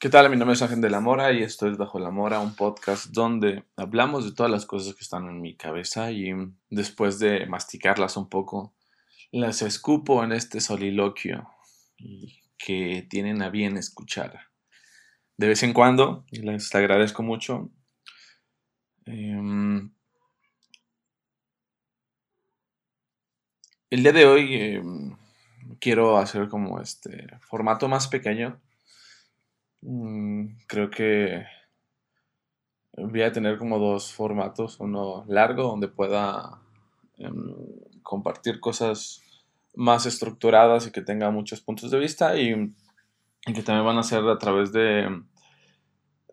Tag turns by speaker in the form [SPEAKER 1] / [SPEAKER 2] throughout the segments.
[SPEAKER 1] ¿Qué tal? Mi nombre es Ángel de la Mora y esto es Bajo la Mora, un podcast donde hablamos de todas las cosas que están en mi cabeza y después de masticarlas un poco, las escupo en este soliloquio que tienen a bien escuchar. De vez en cuando, les agradezco mucho. Em, el día de hoy em, quiero hacer como este formato más pequeño Mm, creo que voy a tener como dos formatos, uno largo donde pueda em, compartir cosas más estructuradas y que tenga muchos puntos de vista y, que también van a ser a través de,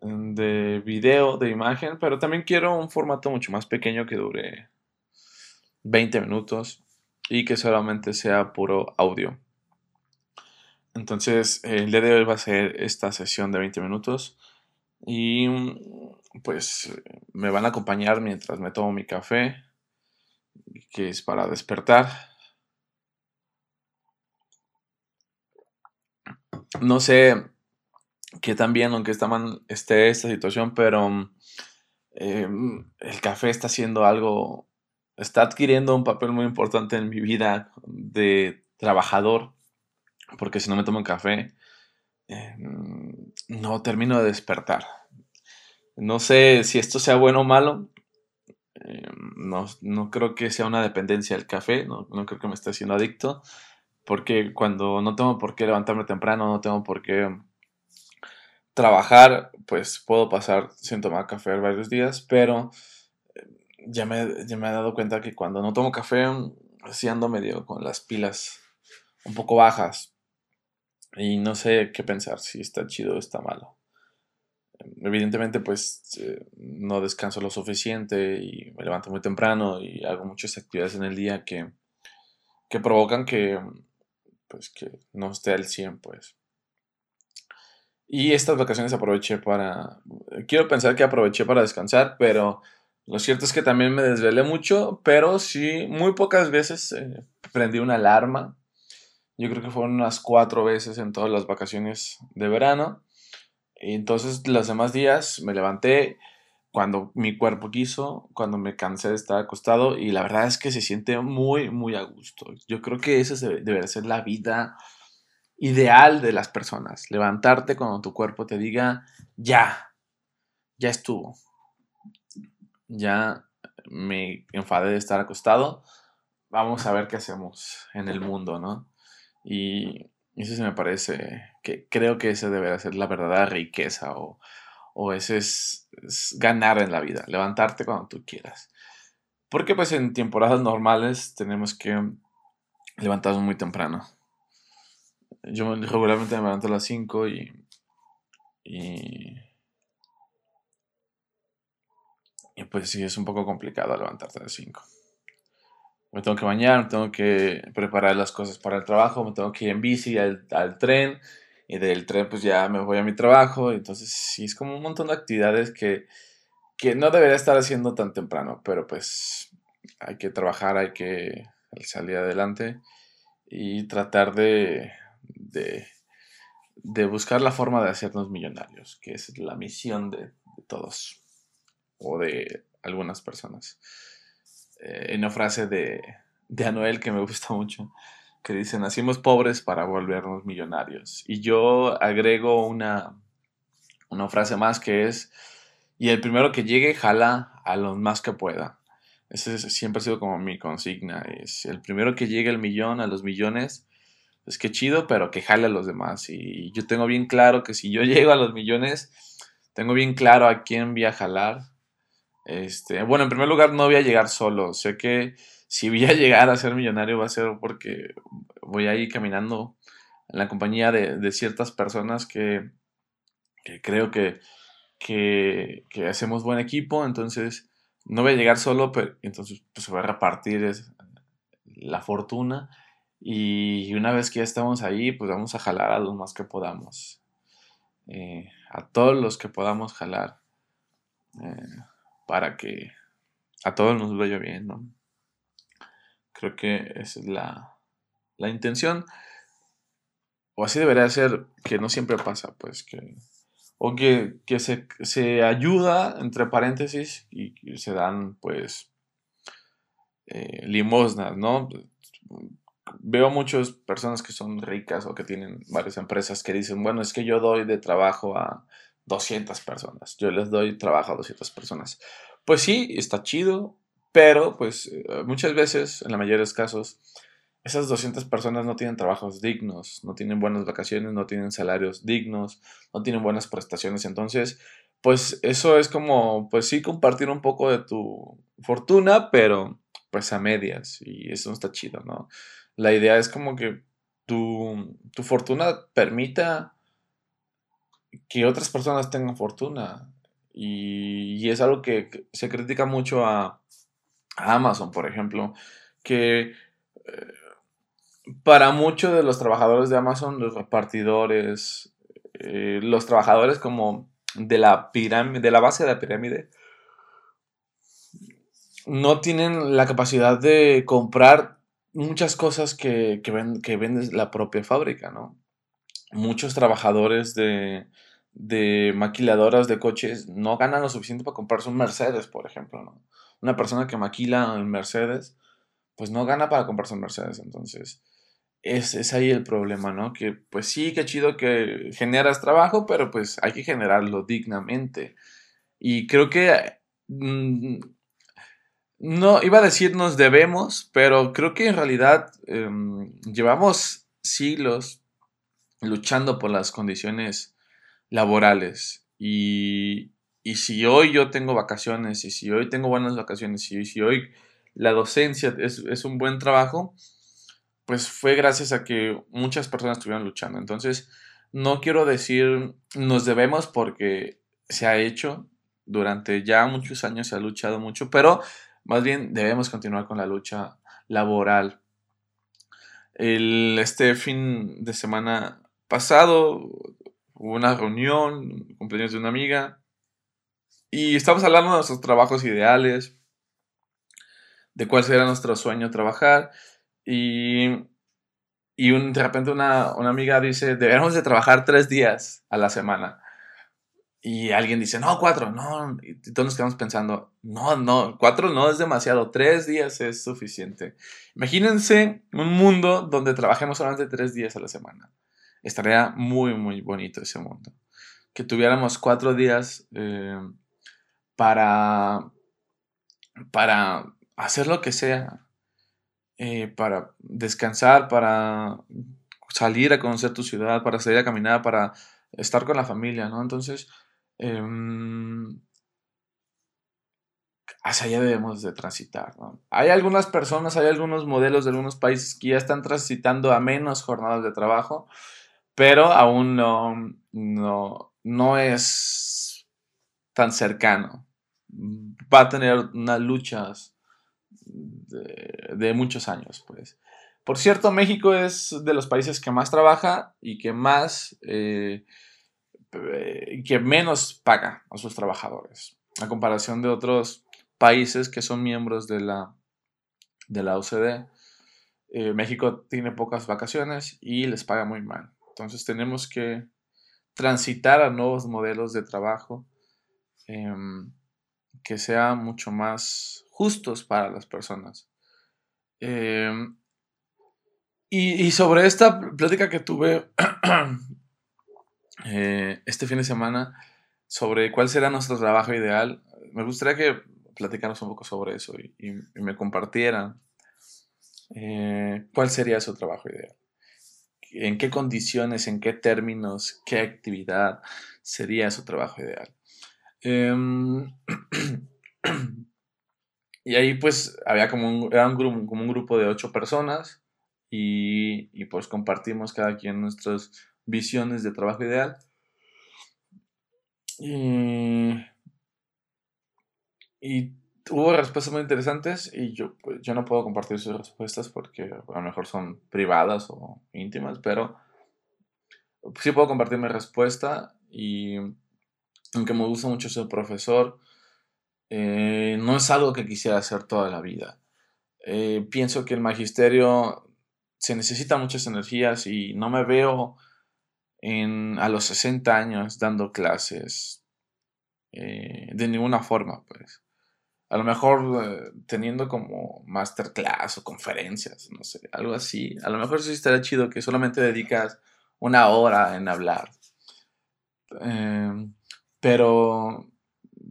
[SPEAKER 1] de video, de imagen, pero también quiero un formato mucho más pequeño que dure 20 minutos y que solamente sea puro audio. Entonces, el día de hoy va a ser esta sesión de 20 minutos y pues me van a acompañar mientras me tomo mi café, que es para despertar. No sé qué tan bien, aunque esté esta situación, pero em, el café está haciendo algo, está adquiriendo un papel muy importante en mi vida de trabajador porque si no me tomo café, em, no termino de despertar. No sé si esto sea bueno o malo. Em, no, creo que sea una dependencia del café, no, creo que me esté haciendo adicto, porque cuando no tengo por qué levantarme temprano, no tengo por qué trabajar, pues puedo pasar sin tomar café varios días, pero em, ya me, ya me he dado cuenta que cuando no tomo café, así ando medio con las pilas un poco bajas. Y no sé qué pensar, si está chido o está malo. Evidentemente, pues eh, no descanso lo suficiente y me levanto muy temprano y hago muchas actividades en el día que, que provocan que, pues, que no esté al 100, pues. Y estas vacaciones aproveché para... Quiero pensar que aproveché para descansar, pero lo cierto es que también me desvelé mucho, pero sí, muy pocas veces eh, prendí una alarma yo creo que fueron unas cuatro veces en todas las vacaciones de verano. Y entonces los demás días me levanté cuando mi cuerpo quiso, cuando me cansé de estar acostado y la verdad es que se siente muy, muy a gusto. Yo creo que esa debe ser la vida ideal de las personas. Levantarte cuando tu cuerpo te diga, ya, ya estuvo. Ya me enfadé de estar acostado. Vamos a ver qué hacemos en el mundo, ¿no? Y eso se me parece que creo que ese debería ser la verdadera riqueza o, o ese es, ganar en la vida, levantarte cuando tú quieras. Porque pues en temporadas normales tenemos que levantarnos muy temprano. Yo regularmente me levanto a las 5 y, y, y pues sí, es un poco complicado levantarte a las 5 me tengo que bañar, me tengo que preparar las cosas para el trabajo, me tengo que ir en bici al, tren y del tren pues ya me voy a mi trabajo. Entonces sí, es como un montón de actividades que, que no debería estar haciendo tan temprano, pero pues hay que trabajar, hay que salir adelante y tratar de, de, de buscar la forma de hacernos millonarios, que es la misión de, de todos o de algunas personas. Eh, una frase de, de Anuel que me gusta mucho, que dice, nacimos pobres para volvernos millonarios. Y yo agrego una, una frase más que es, y el primero que llegue jala a los más que pueda. Ese siempre ha sido como mi consigna, es el primero que llegue al millón, a los millones, es que chido, pero que jale a los demás. Y yo tengo bien claro que si yo llego a los millones, tengo bien claro a quién voy a jalar este, bueno, en primer lugar no voy a llegar solo. Sé que si voy a llegar a ser millonario va a ser porque voy a ir caminando en la compañía de, ciertas personas que, creo que, que, hacemos buen equipo. Entonces no voy a llegar solo, pero entonces pues, se va a repartir la fortuna. Y una vez que ya estamos ahí, pues vamos a jalar a los más que podamos. Eh, a todos los que podamos jalar. Eh, para que a todos nos vaya bien, ¿no? Creo que esa es la, intención. O así debería ser, que no siempre pasa, pues que o que, se, se, ayuda, entre paréntesis, y se dan, pues, eh, limosnas, ¿no? Veo muchas personas que son ricas o que tienen varias empresas que dicen, bueno, es que yo doy de trabajo a 200 personas, yo les doy trabajo a 200 personas. Pues sí, está chido, pero pues eh, muchas veces, en la mayoría de los casos, esas 200 personas no tienen trabajos dignos, no tienen buenas vacaciones, no tienen salarios dignos, no tienen buenas prestaciones. Entonces, pues eso es como, pues sí, compartir un poco de tu fortuna, pero pues a medias. Y eso no está chido, ¿no? La idea es como que tu, tu fortuna permita que otras personas tengan fortuna. Y, es algo que se critica mucho a, Amazon, por ejemplo, que eh, para muchos de los trabajadores de Amazon, los repartidores, eh, los trabajadores como de la pirámide, de la base de la pirámide, no tienen la capacidad de comprar muchas cosas que, que, que vende la propia fábrica, ¿no? Muchos trabajadores de, de maquiladoras de coches no ganan lo suficiente para comprarse un Mercedes, por ejemplo, ¿no? Una persona que maquila en Mercedes, pues no gana para comprarse un Mercedes, entonces es, es, ahí el problema, ¿no? Que pues sí, qué chido que generas trabajo, pero pues hay que generarlo dignamente. Y creo que... Mm, no, iba a decir nos debemos, pero creo que en realidad em, llevamos siglos luchando por las condiciones laborales. Y, y, si hoy yo tengo vacaciones, y si hoy tengo buenas vacaciones, y si hoy la docencia es, es un buen trabajo, pues fue gracias a que muchas personas estuvieron luchando. Entonces, no quiero decir nos debemos porque se ha hecho durante ya muchos años, se ha luchado mucho, pero más bien debemos continuar con la lucha laboral. El, este fin de semana pasado hubo una reunión, cumpleaños de una amiga, y estamos hablando de nuestros trabajos ideales, de cuál será nuestro sueño trabajar, y, y un, de repente una, una amiga dice, debemos de trabajar tres días a la semana. Y alguien dice, no, cuatro, no. Y todos nos quedamos pensando, no, no, cuatro no es demasiado, tres días es suficiente. Imagínense un mundo donde trabajemos solamente tres días a la semana. Estaría muy, muy bonito ese mundo. Que tuviéramos cuatro días eh, para, para hacer lo que sea, eh, para descansar, para salir a conocer tu ciudad, para salir a caminar, para estar con la familia, ¿no? Entonces, em, hacia allá debemos de transitar, ¿no? Hay algunas personas, hay algunos modelos de algunos países que ya están transitando a menos jornadas de trabajo, pero aún no, no, no es tan cercano. Va a tener unas luchas de, muchos años, pues. Por cierto, México es de los países que más trabaja y que más, eh, que menos paga a sus trabajadores, a comparación de otros países que son miembros de la, de la OCDE. Eh, México tiene pocas vacaciones y les paga muy mal. Entonces tenemos que transitar a nuevos modelos de trabajo em, que sean mucho más justos para las personas. Em, y, sobre esta plática que tuve eh, este fin de semana, sobre cuál será nuestro trabajo ideal, me gustaría que platicáramos un poco sobre eso y, me compartieran eh, cuál sería su trabajo ideal. En qué condiciones, en qué términos, qué actividad sería su trabajo ideal. Em, y ahí pues había como un, era un grupo, de ocho personas y, pues compartimos cada quien nuestras visiones de trabajo ideal. Y hubo respuestas muy interesantes y yo, pues, yo no puedo compartir sus respuestas porque a lo mejor son privadas o íntimas, pero sí puedo compartir mi respuesta y aunque me gusta mucho ser profesor, eh, no es algo que quisiera hacer toda la vida. Eh, pienso que el magisterio se necesita muchas energías y no me veo en, a los 60 años dando clases eh, de ninguna forma, pues. A lo mejor eh, teniendo como masterclass o conferencias, no sé, algo así. A lo mejor sí estaría chido que solamente dedicas una hora en hablar. Em, pero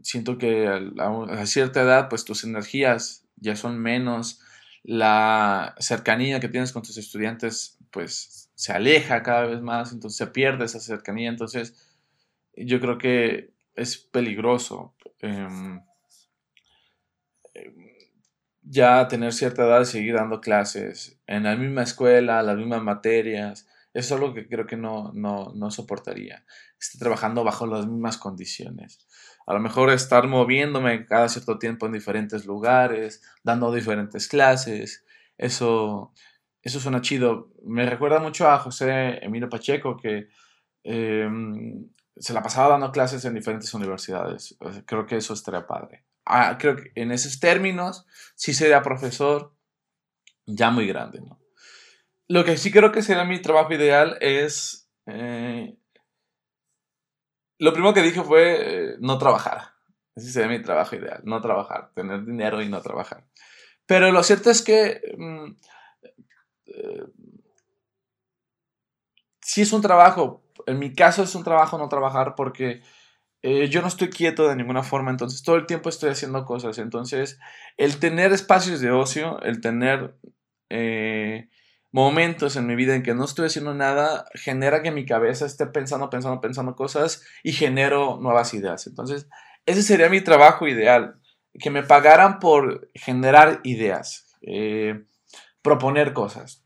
[SPEAKER 1] siento que a, cierta edad, pues tus energías ya son menos, la cercanía que tienes con tus estudiantes, pues se aleja cada vez más, entonces se pierde esa cercanía, entonces yo creo que es peligroso em, ya tener cierta edad y seguir dando clases en la misma escuela, las mismas materias, eso es algo que creo que no, no, no soportaría. Estar trabajando bajo las mismas condiciones. A lo mejor estar moviéndome cada cierto tiempo en diferentes lugares, dando diferentes clases. Eso, eso suena chido. Me recuerda mucho a José Emilio Pacheco, que em, se la pasaba dando clases en diferentes universidades. Creo que eso estaría padre. Ah, creo que en esos términos sí sería profesor ya muy grande, ¿no? Lo que sí creo que sería mi trabajo ideal es... Eh, lo primero que dije fue eh, no trabajar. Ese sería mi trabajo ideal, no trabajar, tener dinero y no trabajar. Pero lo cierto es que mm, eh, si es un trabajo, en mi caso es un trabajo no trabajar porque yo no estoy quieto de ninguna forma, entonces todo el tiempo estoy haciendo cosas. Entonces, el tener espacios de ocio, el tener momentos en mi vida en que no estoy haciendo nada, genera que mi cabeza esté pensando, pensando, pensando cosas y genero nuevas ideas. Entonces, ese sería mi trabajo ideal, que me pagaran por generar ideas, eh, proponer cosas.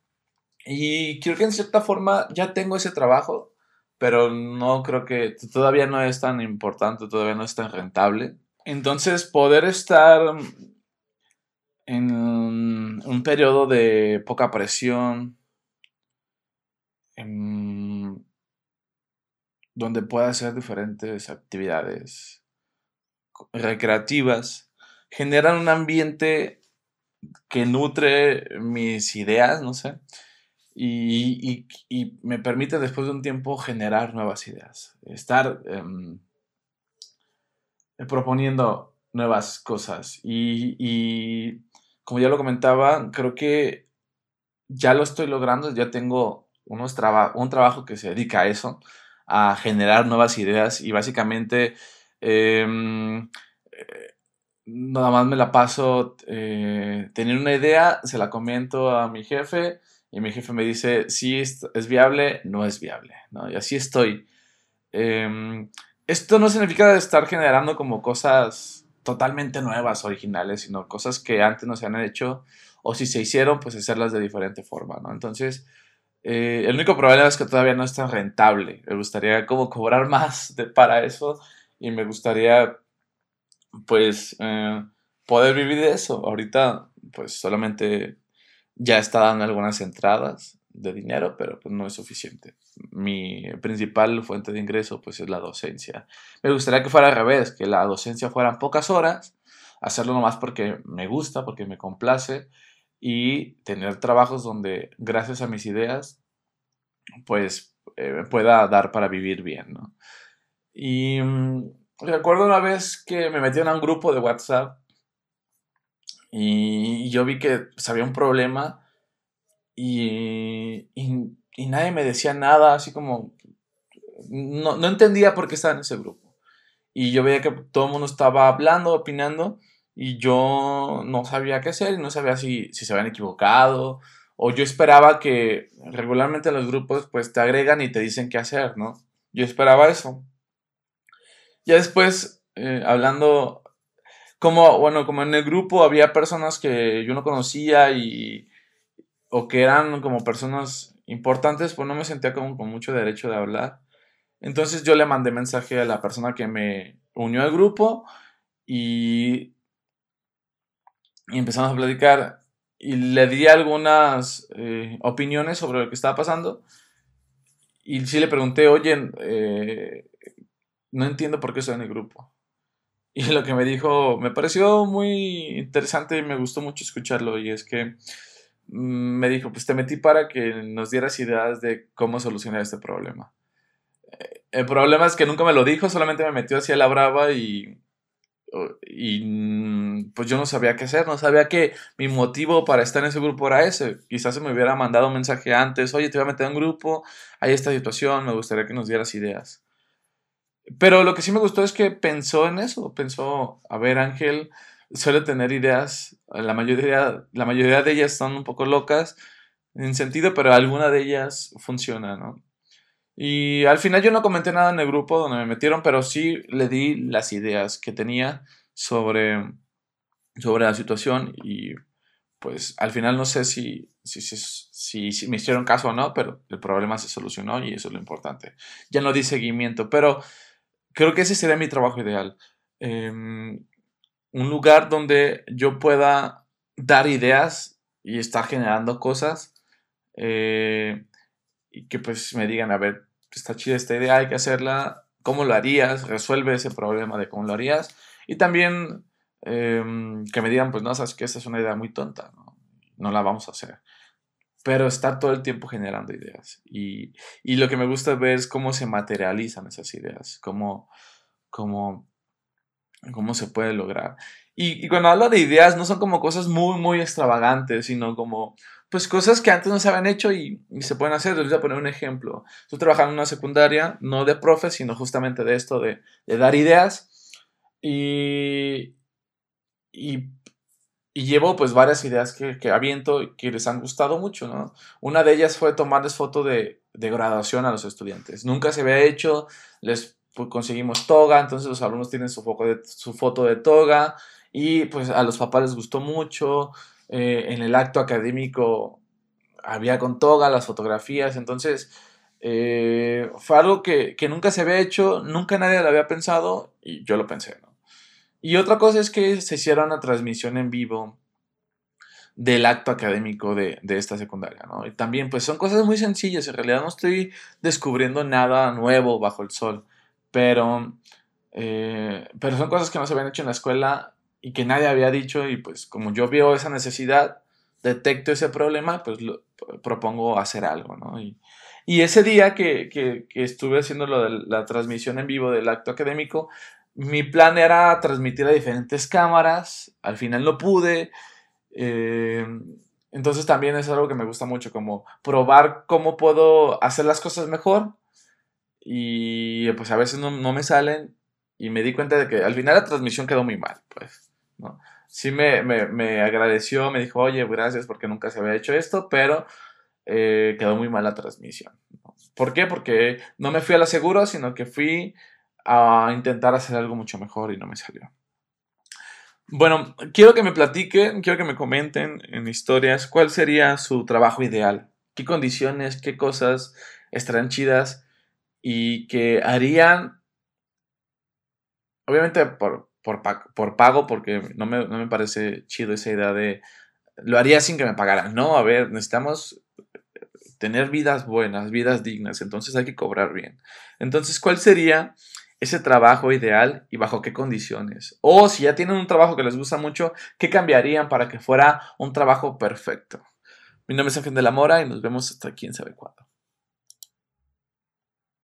[SPEAKER 1] Y creo que en cierta forma ya tengo ese trabajo, pero no creo que todavía no es tan importante, todavía no es tan rentable. Entonces, poder estar en un periodo de poca presión, donde pueda hacer diferentes actividades recreativas, generan un ambiente que nutre mis ideas, no sé, y, me permite después de un tiempo generar nuevas ideas, estar em, proponiendo nuevas cosas. Y como ya lo comentaba, creo que ya lo estoy logrando, ya tengo unos un trabajo que se dedica a eso, a generar nuevas ideas y básicamente em, eh, nada más me la paso eh, tener una idea, se la comento a mi jefe y mi jefe me dice si es, viable, no es viable, ¿no? Y así estoy. Em, esto no significa estar generando como cosas totalmente nuevas, originales, sino cosas que antes no se han hecho o si se hicieron, pues hacerlas de diferente forma, ¿no? Entonces, eh, el único problema es que todavía no es tan rentable. Me gustaría como cobrar más para eso y me gustaría, pues, eh, poder vivir de eso. Ahorita, pues, solamente ya está dando algunas entradas de dinero, pero pues no es suficiente. Mi principal fuente de ingreso pues es la docencia. Me gustaría que fuera al revés, que la docencia fueran pocas horas, hacerlo nomás porque me gusta, porque me complace y tener trabajos donde gracias a mis ideas pues eh, pueda dar para vivir bien, ¿no? Y mm, recuerdo una vez que me metí en un grupo de WhatsApp y yo vi que pues, había un problema y, y, nadie me decía nada, así como... No, no entendía por qué estaba en ese grupo. Y yo veía que todo el mundo estaba hablando, opinando, y yo no sabía qué hacer, y no sabía si, si se habían equivocado, o yo esperaba que regularmente los grupos pues te agregan y te dicen qué hacer, ¿no? Yo esperaba eso. Ya después, eh, hablando, como, bueno, como en el grupo había personas que yo no conocía y, o que eran como personas importantes, pues no me sentía como con mucho derecho de hablar. Entonces yo le mandé mensaje a la persona que me unió al grupo y, y empezamos a platicar y le di algunas eh, opiniones sobre lo que estaba pasando y sí le pregunté, oye, eh, no entiendo por qué estoy en el grupo. Y lo que me dijo me pareció muy interesante y me gustó mucho escucharlo y es que Mm, me dijo, pues te metí para que nos dieras ideas de cómo solucionar este problema. El problema es que nunca me lo dijo, solamente me metió hacia la brava y, y mm, pues yo no sabía qué hacer, no sabía que mi motivo para estar en ese grupo era ese. Quizás se me hubiera mandado un mensaje antes, oye, te voy a meter en un grupo, hay esta situación, me gustaría que nos dieras ideas. Pero lo que sí me gustó es que pensó en eso, pensó, a ver, Ángel suele tener ideas, la mayoría, la mayoría de ellas son un poco locas en sentido, pero alguna de ellas funciona, ¿no? Y al final yo no comenté nada en el grupo donde me metieron, pero sí le di las ideas que tenía sobre, sobre la situación y pues al final no sé si, si, si, si, me hicieron caso o no, pero el problema se solucionó y eso es lo importante. Ya no di seguimiento, pero creo que ese sería mi trabajo ideal. Em, un lugar donde yo pueda dar ideas y estar generando cosas eh, y que pues me digan, a ver, está chida esta idea, hay que hacerla, ¿cómo lo harías? Resuelve ese problema de cómo lo harías. Y también em, que me digan, pues no, sabes que esta es una idea muy tonta, no la vamos a hacer. Pero estar todo el tiempo generando ideas. Y, y, lo que me gusta ver es cómo se materializan esas ideas, cómo, cómo, cómo se puede lograr. Y, y, cuando hablo de ideas, no son como cosas muy, muy extravagantes, sino como pues cosas que antes no se habían hecho y, se pueden hacer. Les voy a poner un ejemplo. Estoy trabajando en una secundaria, no de profe, sino justamente de esto, de, dar ideas. Y, y, llevo pues varias ideas que, que, aviento y que les han gustado mucho, ¿no? Una de ellas fue tomarles foto de, graduación a los estudiantes. Nunca se había hecho, les conseguimos toga, entonces los alumnos tienen su, de, su foto de toga y pues a los papás les gustó mucho. Eh, en el acto académico había con toga las fotografías, entonces eh, fue algo que, nunca se había hecho, nunca nadie lo había pensado y yo lo pensé. Y otra cosa es que se hiciera una transmisión en vivo del acto académico de, esta secundaria, Y también, pues son cosas muy sencillas, en realidad no estoy descubriendo nada nuevo bajo el sol, pero, eh, pero son cosas que no se habían hecho en la escuela y que nadie había dicho. Y pues como yo veo esa necesidad, detecto ese problema, pues lo, propongo hacer algo, ¿no? Y, y ese día que, que, estuve haciendo de la transmisión en vivo del acto académico, mi plan era transmitir a diferentes cámaras, al final no pude, eh, entonces también es algo que me gusta mucho, como probar cómo puedo hacer las cosas mejor y pues a veces no, me salen y me di cuenta de que al final la transmisión quedó muy mal, pues. ¿no? Sí me, me, agradeció, me dijo, oye, gracias porque nunca se había hecho esto, pero eh, quedó muy mal la transmisión. ¿Por qué? Porque no me fui a la sino que fui a intentar hacer algo mucho mejor y no me salió. Bueno, quiero que me platiquen, quiero que me comenten en historias cuál sería su trabajo ideal, qué condiciones, qué cosas estarán chidas y que harían, obviamente por, por, por pago porque no me, no me, parece chido esa idea de lo haría sin que me pagaran. No, a ver, necesitamos tener vidas buenas, vidas dignas, entonces hay que cobrar bien. Entonces, ¿cuál sería ese trabajo ideal y bajo qué condiciones? O si ya tienen un trabajo que les gusta mucho, ¿qué cambiarían para que fuera un trabajo perfecto? Mi nombre es Ángel de la Mora y nos vemos hasta quién sabe cuándo.